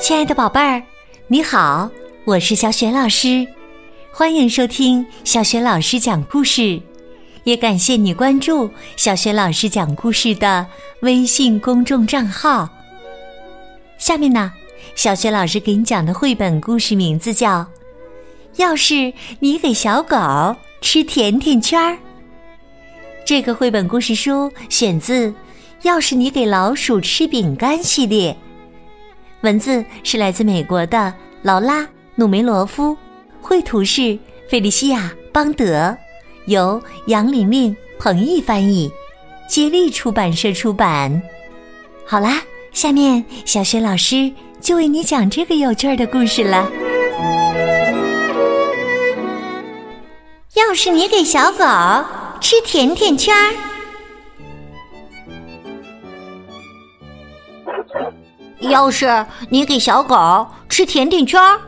亲爱的宝贝儿，你好，我是小雪老师，欢迎收听小雪老师讲故事，也感谢你关注小雪老师讲故事的微信公众账号。下面呢，小雪老师给你讲的绘本故事名字叫《要是你给小狗吃甜甜圈儿》。这个绘本故事书选自《要是你给老鼠吃饼干》系列。文字是来自美国的劳拉·努梅罗夫，绘图是费利西亚·邦德，由杨玲玲、彭毅翻译，接力出版社出版。好啦，下面小雪老师就为你讲这个有趣的故事了。要是你给小狗吃甜甜圈儿。要是你给小狗吃甜甜圈儿，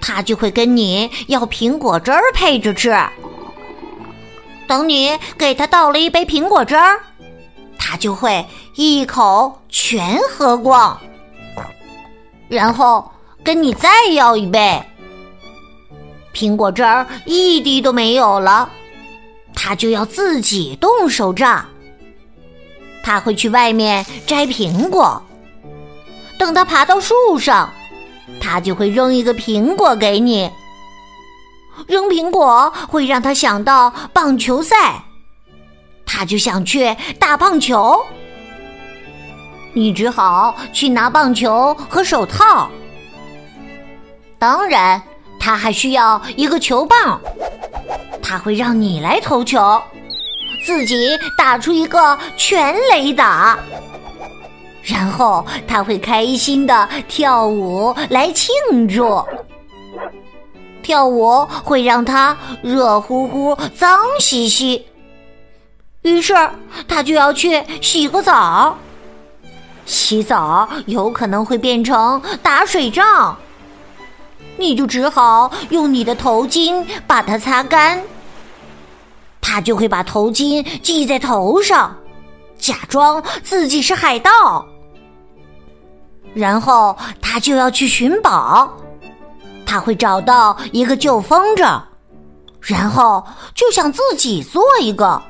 它就会跟你要苹果汁儿配着吃。等你给它倒了一杯苹果汁儿，它就会一口全喝光，然后跟你再要一杯。苹果汁儿一滴都没有了，他就要自己动手杖。他会去外面摘苹果。等他爬到树上，他就会扔一个苹果给你。扔苹果会让他想到棒球赛，他就想去打棒球。你只好去拿棒球和手套。当然，他还需要一个球棒，他会让你来投球，自己打出一个全垒打。然后他会开心的跳舞来庆祝，跳舞会让他热乎乎、脏兮兮，于是他就要去洗个澡。洗澡有可能会变成打水仗，你就只好用你的头巾把它擦干。他就会把头巾系在头上，假装自己是海盗。然后他就要去寻宝，他会找到一个旧风筝，然后就想自己做一个。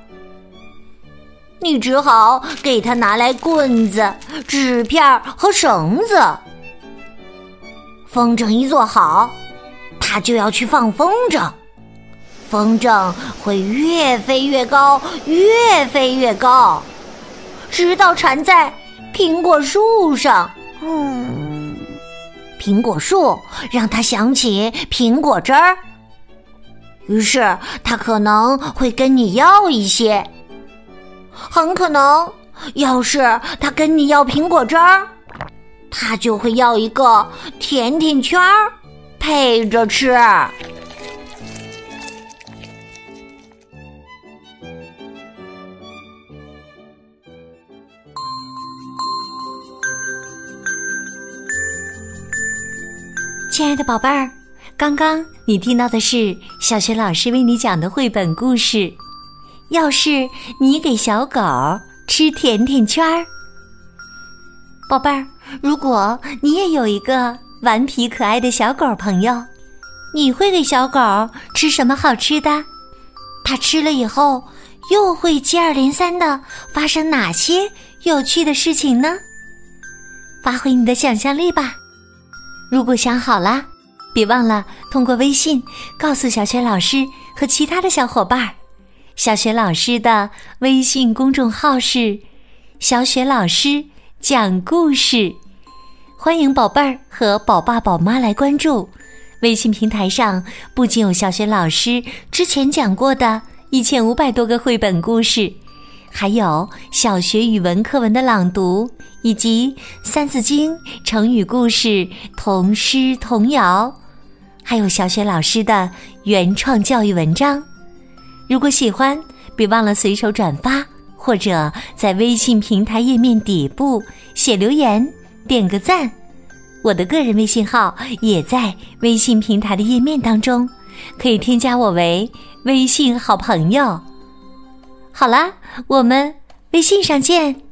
你只好给他拿来棍子、纸片和绳子。风筝一做好，他就要去放风筝，风筝会越飞越高，越飞越高，直到缠在苹果树上。嗯，苹果树让他想起苹果汁儿，于是他可能会跟你要一些。很可能，要是他跟你要苹果汁儿，他就会要一个甜甜圈儿配着吃。亲爱的宝贝儿，刚刚你听到的是小学老师为你讲的绘本故事。要是你给小狗吃甜甜圈儿，宝贝儿，如果你也有一个顽皮可爱的小狗朋友，你会给小狗吃什么好吃的？它吃了以后又会接二连三的发生哪些有趣的事情呢？发挥你的想象力吧。如果想好了，别忘了通过微信告诉小雪老师和其他的小伙伴。小雪老师的微信公众号是“小雪老师讲故事”，欢迎宝贝儿和宝爸宝妈来关注。微信平台上不仅有小雪老师之前讲过的一千五百多个绘本故事。还有小学语文课文的朗读，以及《三字经》、成语故事、童诗童谣，还有小学老师的原创教育文章。如果喜欢，别忘了随手转发，或者在微信平台页面底部写留言，点个赞。我的个人微信号也在微信平台的页面当中，可以添加我为微信好朋友。好啦，我们微信上见。